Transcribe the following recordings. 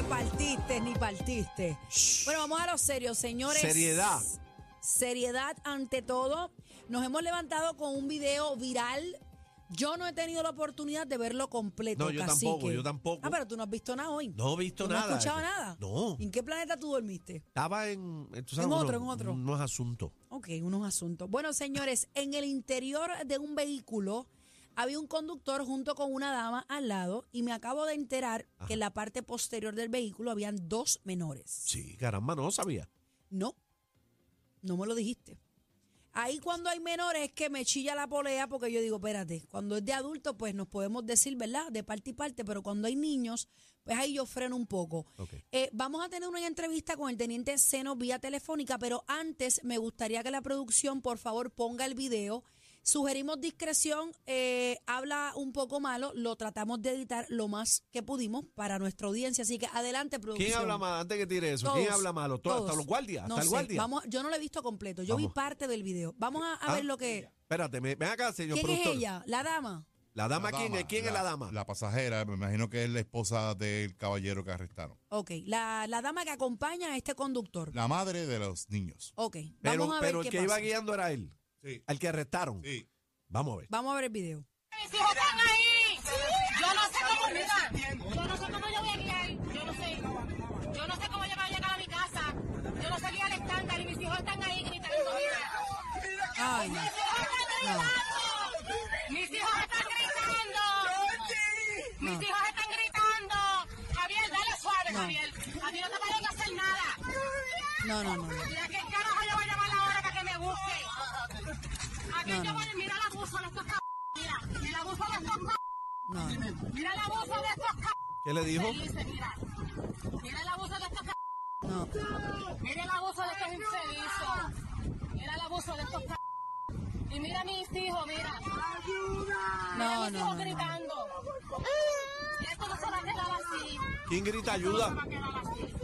Te partiste, ni partiste. Bueno, vamos a lo serio, señores. Seriedad. Seriedad ante todo. Nos hemos levantado con un video viral. Yo no he tenido la oportunidad de verlo completo. No, yo cacique. tampoco, yo tampoco. Ah, pero tú no has visto nada hoy. No he visto ¿Tú nada. No has escuchado nada. No. ¿En qué planeta tú dormiste? Estaba en. tú sabes, En otro, unos- en otro. Unos asuntos. Ok, unos asuntos. Bueno, señores, en el interior de un vehículo había un conductor junto con una dama al lado y me acabo de enterar que en la parte posterior del vehículo habían dos menores. Sí, caramba, no sabía. No, no me lo dijiste. Ahí cuando hay menores es que me chilla la polea porque yo digo, espérate, cuando es de adultos pues nos podemos decir, ¿verdad? De parte y parte, pero cuando hay niños, pues ahí yo freno un poco. Ok. Eh, vamos a tener una entrevista con el teniente Seno vía telefónica, pero antes me gustaría que la producción por favor ponga el video. Sugerimos discreción, eh, habla un poco malo, lo tratamos de editar lo más que pudimos para nuestra audiencia, así que adelante producción. ¿Quién habla mal? Antes que tire eso, ¿quién habla malo? ¿Todo- ¿Hasta todos. los guardias? No ¿Hasta el sé, guardia? Vamos, yo no lo he visto completo. Yo vi parte del video. Vamos a, a Ah, ver lo que. Espérate, me- ven acá, señor ¿Quién productor. es ella? La dama. ¿La dama, La quién es? ¿Quién es la dama? La pasajera, me imagino que es la esposa del caballero que arrestaron. Ok. La, la dama que acompaña a este conductor. La madre de los niños. Ok. pero Vamos a ver pero qué el que pasa. iba guiando era él. Sí. Al que arrestaron. Sí. Vamos a ver. Vamos a ver el video. Mis hijos están ahí. Yo no sé cómo, mira, yo no sé cómo yo voy a guiar. Yo no sé. Yo no sé cómo yo voy a llegar a mi casa. Yo no sé guiar el estándar y mis hijos están ahí gritando. Mira. Ay, Mis hijos están gritando. Mis hijos están gritando. Mis hijos están gritando. Javier, dale suave, No. Javier. A ti no te pueden hacer nada. no, no, no. no. Mira qué carajo yo voy a llamar ahora para que me busque. Aquí No, yo no. voy a mira el abuso de estos cabrones. Mira, mira el abuso de estos cabrones. no. Mira el abuso de estos cabrones. ¿Qué le dijo? Infelices, mira. Mira el abuso de estos cabrones. no. Mira el abuso de estos infelices. Mira el abuso de estos cabrones. Y mira a mis hijos, mira. Mira No, a mis no, hijos no, no. gritando. Esto no se va a quedar así. ¿Quién grita Esto no se ayuda? va a quedar así.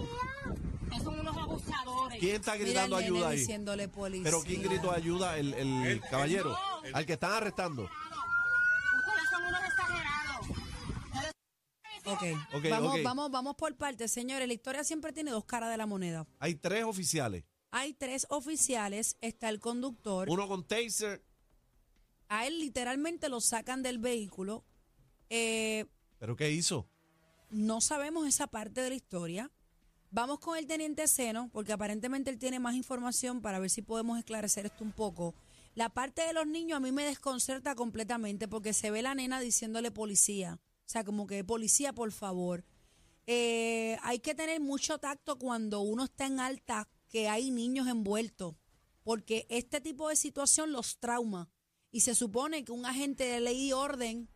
Que son unos abusadores. ¿Quién está Mira el gritando nene ayuda ahí? diciéndole policía. ¿Pero quién gritó ayuda? El, el caballero. no. Al que están arrestando. Ustedes son unos exagerados. Ok. Ok, vamos, ok. vamos, vamos por partes, señores. La historia siempre tiene dos caras de la moneda. Hay tres oficiales. Hay tres oficiales, está el conductor. Uno con taser. A él literalmente lo sacan del vehículo. Eh, ¿Pero qué hizo? No sabemos esa parte de la historia. Vamos con el teniente Seno, porque aparentemente él tiene más información para ver si podemos esclarecer esto un poco. La parte de los niños a mí me desconcerta completamente porque se ve la nena diciéndole policía. O sea, como que policía, por favor. Eh, hay que tener mucho tacto cuando uno está en alta, que hay niños envueltos, porque este tipo de situación los trauma. Y se supone que un agente de ley y orden,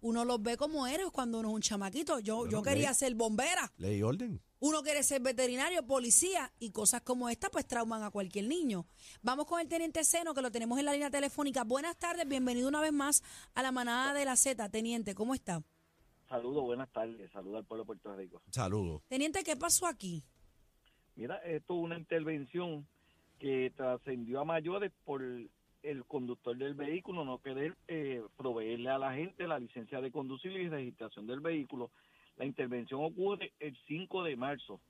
uno los ve como héroes cuando uno es un chamaquito. Yo, yo quería ley. ser bombera. Ley y orden. Uno quiere ser veterinario, policía y cosas como esta pues trauman a cualquier niño. Vamos con el teniente Seno que lo tenemos en la línea telefónica. Buenas tardes, bienvenido una vez más a la manada de la Z. Teniente, ¿cómo está? Saludos, buenas tardes. Saludos al pueblo de Puerto Rico. Saludos. Teniente, ¿qué pasó aquí? Mira, esto es una intervención que trascendió a mayores por el conductor del vehículo no querer eh, proveerle a la gente la licencia de conducir y registración del vehículo. La intervención ocurre el 5 de marzo,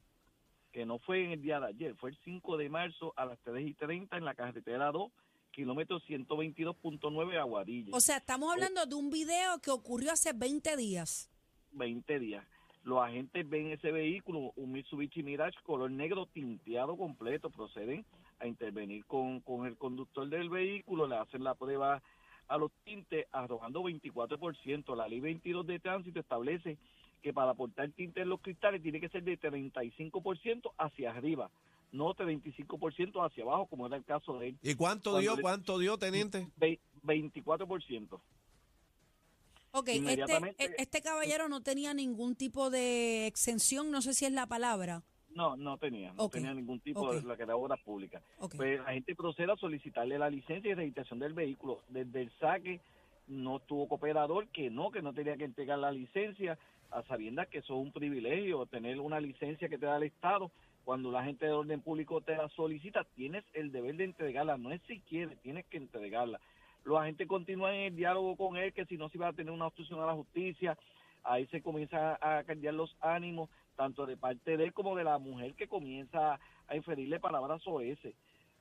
que no fue en el día de ayer, fue el 5 de marzo a las 3 y 30 en la carretera 2, kilómetro 122.9 Aguadilla. O sea, estamos hablando de un video que ocurrió hace 20 días. 20 días. Los agentes ven ese vehículo, un Mitsubishi Mirage color negro tinteado completo, proceden a intervenir con, con el conductor del vehículo, le hacen la prueba a los tintes arrojando 24%. La ley 22 de tránsito establece que para aportar tinte en los cristales tiene que ser de 35% hacia arriba, no 35% hacia abajo, como era el caso de él. ¿Y cuánto Cuando dio? le- ¿Cuánto dio, teniente? Ve- 24%. Ok, este, e- este caballero no tenía ningún tipo de exención, no sé si es la palabra. No, no tenía, no tenía ningún tipo de lo que era obras públicas. Ok. Pues la gente procede a solicitarle la licencia y registración del vehículo. Desde el saque no tuvo cooperador, que no, que no tenía que entregar la licencia, a sabiendas que eso es un privilegio, tener una licencia que te da el Estado. Cuando la gente de orden público te la solicita, tienes el deber de entregarla, no es si quieres, tienes que entregarla. Los agentes continúan en el diálogo con él, que si no se iba a tener una obstrucción a la justicia, ahí se comienza a cambiar los ánimos, tanto de parte de él como de la mujer que comienza a inferirle palabras ese.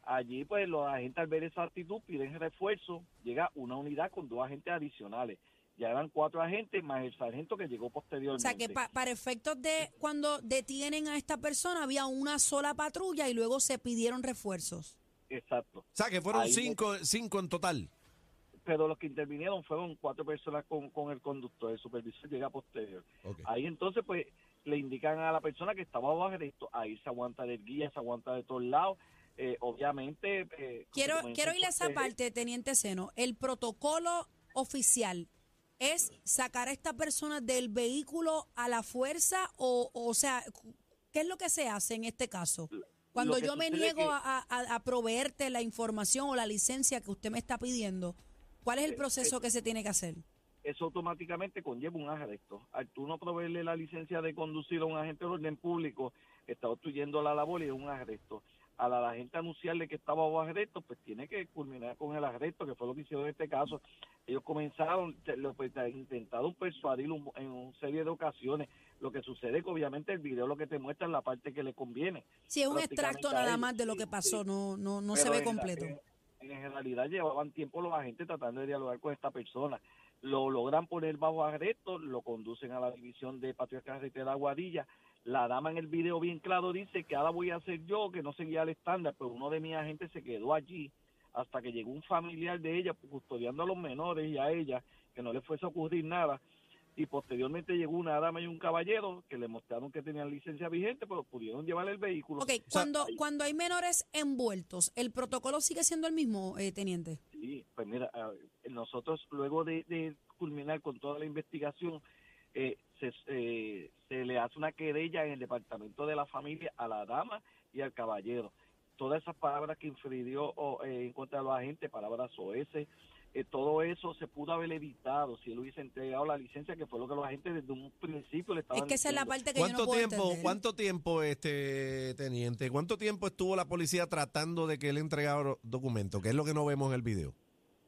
Allí, pues, los agentes al ver esa actitud piden refuerzo, llega una unidad con dos agentes adicionales. Ya eran cuatro agentes más el sargento que llegó O posteriormente. sea, que pa- para efectos de cuando detienen a esta persona había una sola patrulla y luego se pidieron refuerzos. Exacto. O sea, que fueron Ahí cinco, cinco en total. Pero los que intervinieron fueron cuatro personas con, con el conductor, el supervisor llega posterior. Ahí entonces, pues, le indican a la persona que estaba bajo arresto, ahí se aguanta del guía, se aguanta de todos lados. Eh, obviamente... eh, Quiero, quiero a ir a esa proteger. parte, Teniente Seno. El protocolo oficial es sacar a esta persona del vehículo a la fuerza o, o sea, ¿qué es lo que se hace en este caso? Cuando yo me niego que- a, a- a proveerte la información o la licencia que usted me está pidiendo, ¿cuál es el Eh, proceso que se tiene que hacer? eso automáticamente conlleva un arresto. Al tú no proveerle la licencia de conducir a un agente de orden público, está obstruyendo la labor y es un arresto. A la, gente anunciarle que estaba bajo arresto, pues tiene que culminar con el arresto, que fue lo que hicieron en este caso. Ellos comenzaron, lo, pues, te- intentaron persuadir un- en una serie de ocasiones. Lo que sucede que obviamente el video lo que te muestra es la parte que le conviene. Si es un extracto nada más de lo sí, que pasó, sí. no, no, no se ve la- completo. En, en realidad llevaban tiempo los agentes tratando de dialogar con esta persona. Lo logran poner bajo arresto, lo conducen a la división de patrulla carretera Aguadilla. La dama en el video bien claro dice que ahora voy a hacer yo, que no seguía el estándar, pero uno de mis agentes se quedó allí hasta que llegó un familiar de ella custodiando a los menores y a ella, que no le fuese a ocurrir nada. Y posteriormente llegó una dama y un caballero que le mostraron que tenían licencia vigente, pero pudieron llevar el vehículo. Ok, cuando, cuando hay menores envueltos, ¿el protocolo sigue siendo el mismo, eh, Teniente? Sí, pues mira, ah, nosotros luego de, de culminar con toda la investigación, eh, se, eh, se le hace una querella en el departamento de la familia a la dama y al caballero. Todas esas palabras que infirió o, eh, en contra de los agentes, palabras OS, eh, todo eso se pudo haber evitado si él hubiese entregado la licencia, que fue lo que los agentes desde un principio le Es estaban que esa es la diciendo. parte que yo no ¿Cuánto puedo tiempo, entender. cuánto tiempo, este teniente, cuánto tiempo estuvo la policía tratando de que él entregara documentos? Que es lo que no vemos en el video.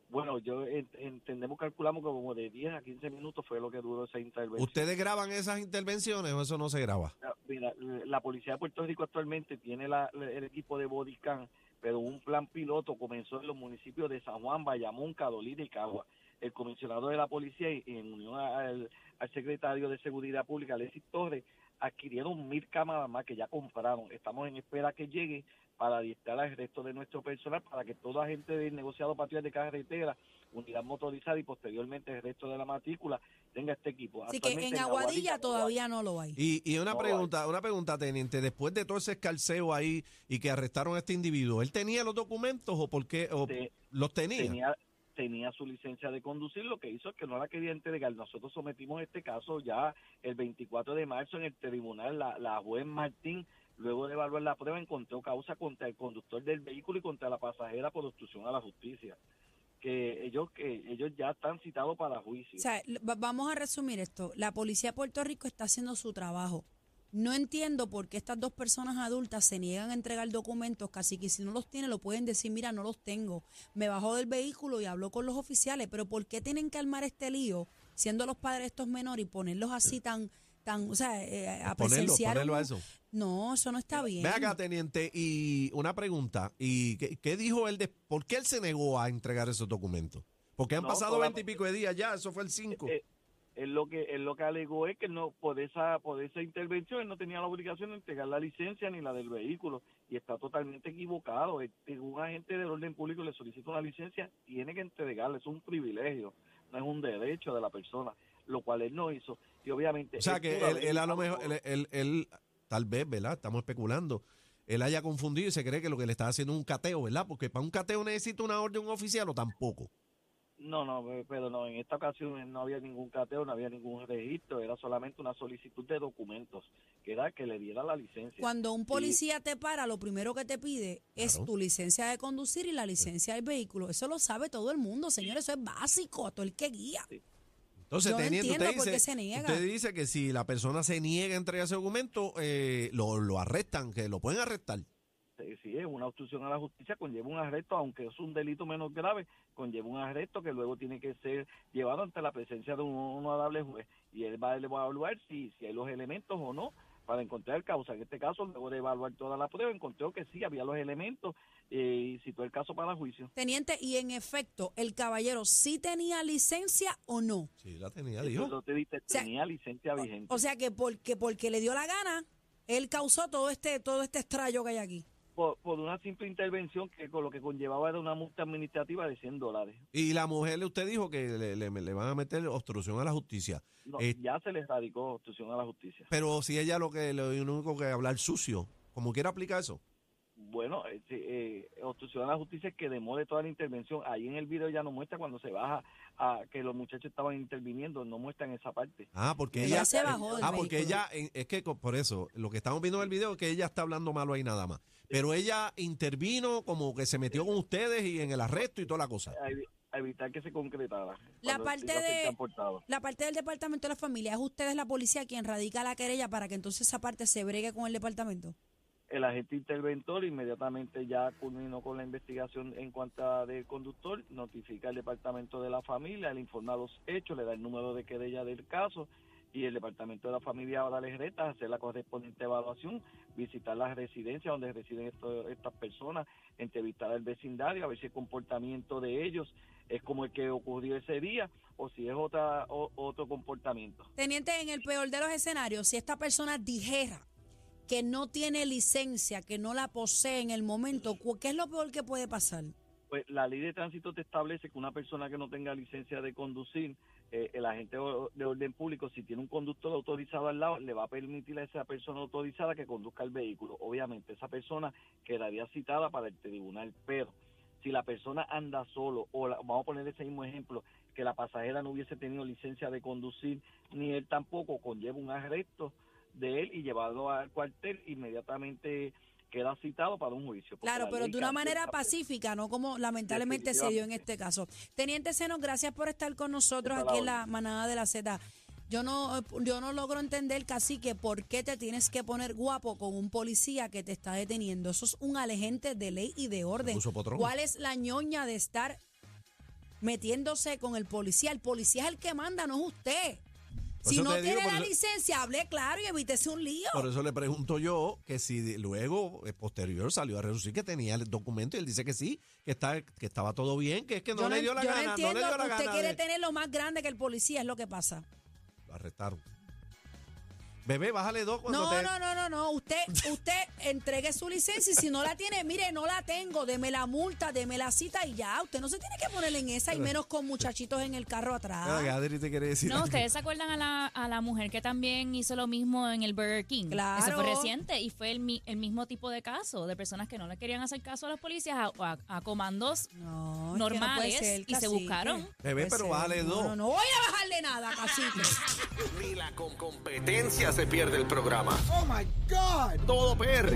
Bueno, yo en- entendemos, calculamos que como de 10 a 15 minutos fue lo que duró esa intervención. ¿Ustedes graban esas intervenciones o eso no se graba? Ah, Mira, la policía de Puerto Rico actualmente tiene la- el equipo de Bodycam, pero un plan piloto comenzó en los municipios de San Juan, Bayamón, Carolina y Cagua. El comisionado de la policía, y en unión al, al secretario de Seguridad Pública, Alexis Torres, adquirieron mil cámaras más que ya compraron. Estamos en espera que llegue para adiestrar al resto de nuestro personal, para que todo agente del negociado patrulla de carretera, unidad motorizada y posteriormente el resto de la matrícula tenga este equipo. Así que en Aguadilla todavía no lo hay. Y, y una No, pregunta, una pregunta, teniente, después de todo ese escarceo ahí y que arrestaron a este individuo, ¿él tenía los documentos o por qué? O Te- los tenía? tenía tenía su licencia de conducir, lo que hizo es que no la quería entregar. Nosotros sometimos este caso ya el 24 de marzo en el tribunal. La, la juez Martín, luego de evaluar la prueba, encontró causa contra el conductor del vehículo y contra la pasajera por obstrucción a la justicia. Que ellos que ellos ya están citados para juicio. O sea, vamos a resumir esto. La policía de Puerto Rico está haciendo su trabajo. No entiendo por qué estas dos personas adultas se niegan a entregar documentos, casi que si no los tiene lo pueden decir, mira, no los tengo. Me bajó del vehículo y habló con los oficiales, pero ¿por qué tienen que armar este lío siendo los padres estos menores y ponerlos así tan, tan, o sea, eh, a Ponerlo, presenciar ponerlo a un- eso. No, eso no está bien. Ve acá, teniente, y una pregunta. ¿Y qué, qué dijo él? De, ¿Por qué él se negó a entregar esos documentos? Porque han No, pasado veintipico de días ya, eso fue el 5. Eh, él lo que él lo que alegó es que no por esa por esa intervención él no tenía la obligación de entregar la licencia ni la del vehículo y está totalmente equivocado Este, un agente del orden público le solicita una licencia tiene que entregarla es un privilegio no es un derecho de la persona lo cual él no hizo y obviamente o sea él que él, él a lo mejor, él, él- él, tal vez, ¿verdad? Estamos especulando. Él haya confundido y se cree que lo que le está haciendo es un cateo, ¿verdad? Porque para un cateo necesita una orden oficial o tampoco. No, no, pe- pero no, en esta ocasión no había ningún cateo, no había ningún registro, era solamente una solicitud de documentos, que era que le diera la licencia. Cuando un policía te para, lo primero que te pide es Claro. tu licencia de conducir y la licencia del vehículo. Eso lo sabe todo el mundo, señores. Eso es básico a todo el que guía. Entonces, Yo teniente, entiendo usted por qué dice, se niega. usted dice que si la persona se niega a entregar ese documento, eh, lo, lo arrestan, que lo pueden arrestar. Sí, sí, es una obstrucción a la justicia, conlleva un arresto, aunque es un delito menos grave, conlleva un arresto que luego tiene que ser llevado ante la presencia de un honorable juez y él va, le va a evaluar si, si hay los elementos o no para encontrar causa. En este caso, luego de evaluar toda la prueba, encontró que sí, había los elementos eh, y citó el caso para juicio. Teniente, y en efecto, el caballero sí tenía licencia o no. Sí, la tenía, dijo. lo te sea, tenía licencia vigente. O sea que porque, porque le dio la gana, él causó todo este, todo este estrallo que hay aquí. Por, por una simple intervención que con lo que conllevaba era una multa administrativa de 100 dólares. Y la mujer, usted dijo que le, le- le van a meter obstrucción a la justicia. No, Eh, ya se le radicó obstrucción a la justicia. Pero si ella lo que lo único que hablar sucio, como quiera aplica eso. Bueno, eh, sí, eh, obstrucción a la justicia es que demore toda la intervención. Ahí en el video ya no muestra cuando se baja a que los muchachos estaban interviniendo, no muestran esa parte. Ah, porque Ella ella se bajó Ah, porque vehículo. ella es que por eso lo que estamos viendo en el video es que ella está hablando malo ahí nada más. Pero ella intervino como que se metió con ustedes y en el arresto y toda la cosa. A, evi- a evitar que se concretara. La parte de-. La parte del departamento de la familia, ¿es ustedes la policía quien radica la querella para que entonces esa parte se bregue con el departamento? El agente interventor inmediatamente ya culminó con la investigación en cuanto a conductor, notifica al departamento de la familia, le informa los hechos, le da el número de querella del caso y el departamento de la familia ahora les reta hacer la correspondiente evaluación, visitar las residencias donde residen estas personas, entrevistar al vecindario, a ver si el comportamiento de ellos es como el que ocurrió ese día o si es otra o- otro comportamiento. Teniente, en el peor de los escenarios, si esta persona dijera que no tiene licencia, que no la posee en el momento, ¿qué es lo peor que puede pasar? Pues la ley de tránsito te establece que una persona que no tenga licencia de conducir, eh, el agente de orden público, si tiene un conductor autorizado al lado, le va a permitir a esa persona autorizada que conduzca el vehículo. Obviamente, esa persona quedaría citada para el tribunal, pero si la persona anda solo, o la- vamos a poner ese mismo ejemplo, que la pasajera no hubiese tenido licencia de conducir, ni él tampoco, conlleva un arresto de él y llevado al cuartel, inmediatamente queda citado para un juicio. Claro, la pero de una manera pacífica, no como lamentablemente se dio en este caso. Teniente Seno, gracias por estar con nosotros Está la aquí en la manada de la Z. Yo no, yo no logro entender casi que por qué te tienes que poner guapo con un policía que te está deteniendo. Eso es un alejante de ley y de orden. ¿Cuál es la ñoña de estar metiéndose con el policía? El policía es el que manda, no es usted. Por Si no digo, tiene la licencia, hable claro y evítese un lío. Por eso le pregunto yo que si luego, eh, posterior, salió a reducir que tenía el documento y él dice que sí, que, está, que estaba todo bien, que es que no yo le dio la yo gana, no, entiendo le dio la que usted gana. quiere de- tener lo más grande que el policía, es lo que pasa. Lo arrestaron. Bebé, bájale dos cuando No, te... no, no, no, no. Usted, usted entregue su licencia y si no la tiene, mire, no la tengo, deme la multa, deme la cita y ya. Usted no se tiene que poner en esa y menos con muchachitos en el carro atrás. Adri te quiere decir No, algo. ustedes se acuerdan a la, a la mujer que también hizo lo mismo en el Burger King. Claro. Eso fue reciente y fue el, mi- el mismo tipo de caso de personas que no le querían hacer caso a los policías, a, a- a comandos No, es que no puede normales ser, y se buscaron. Bebé, pero bájale No, dos. No, no voy a bajarle nada, cacique. Ni la con competencia se pierde el programa. Oh my God. Todo PR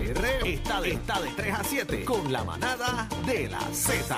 está de, está de 3 a 7 con la manada de la Z.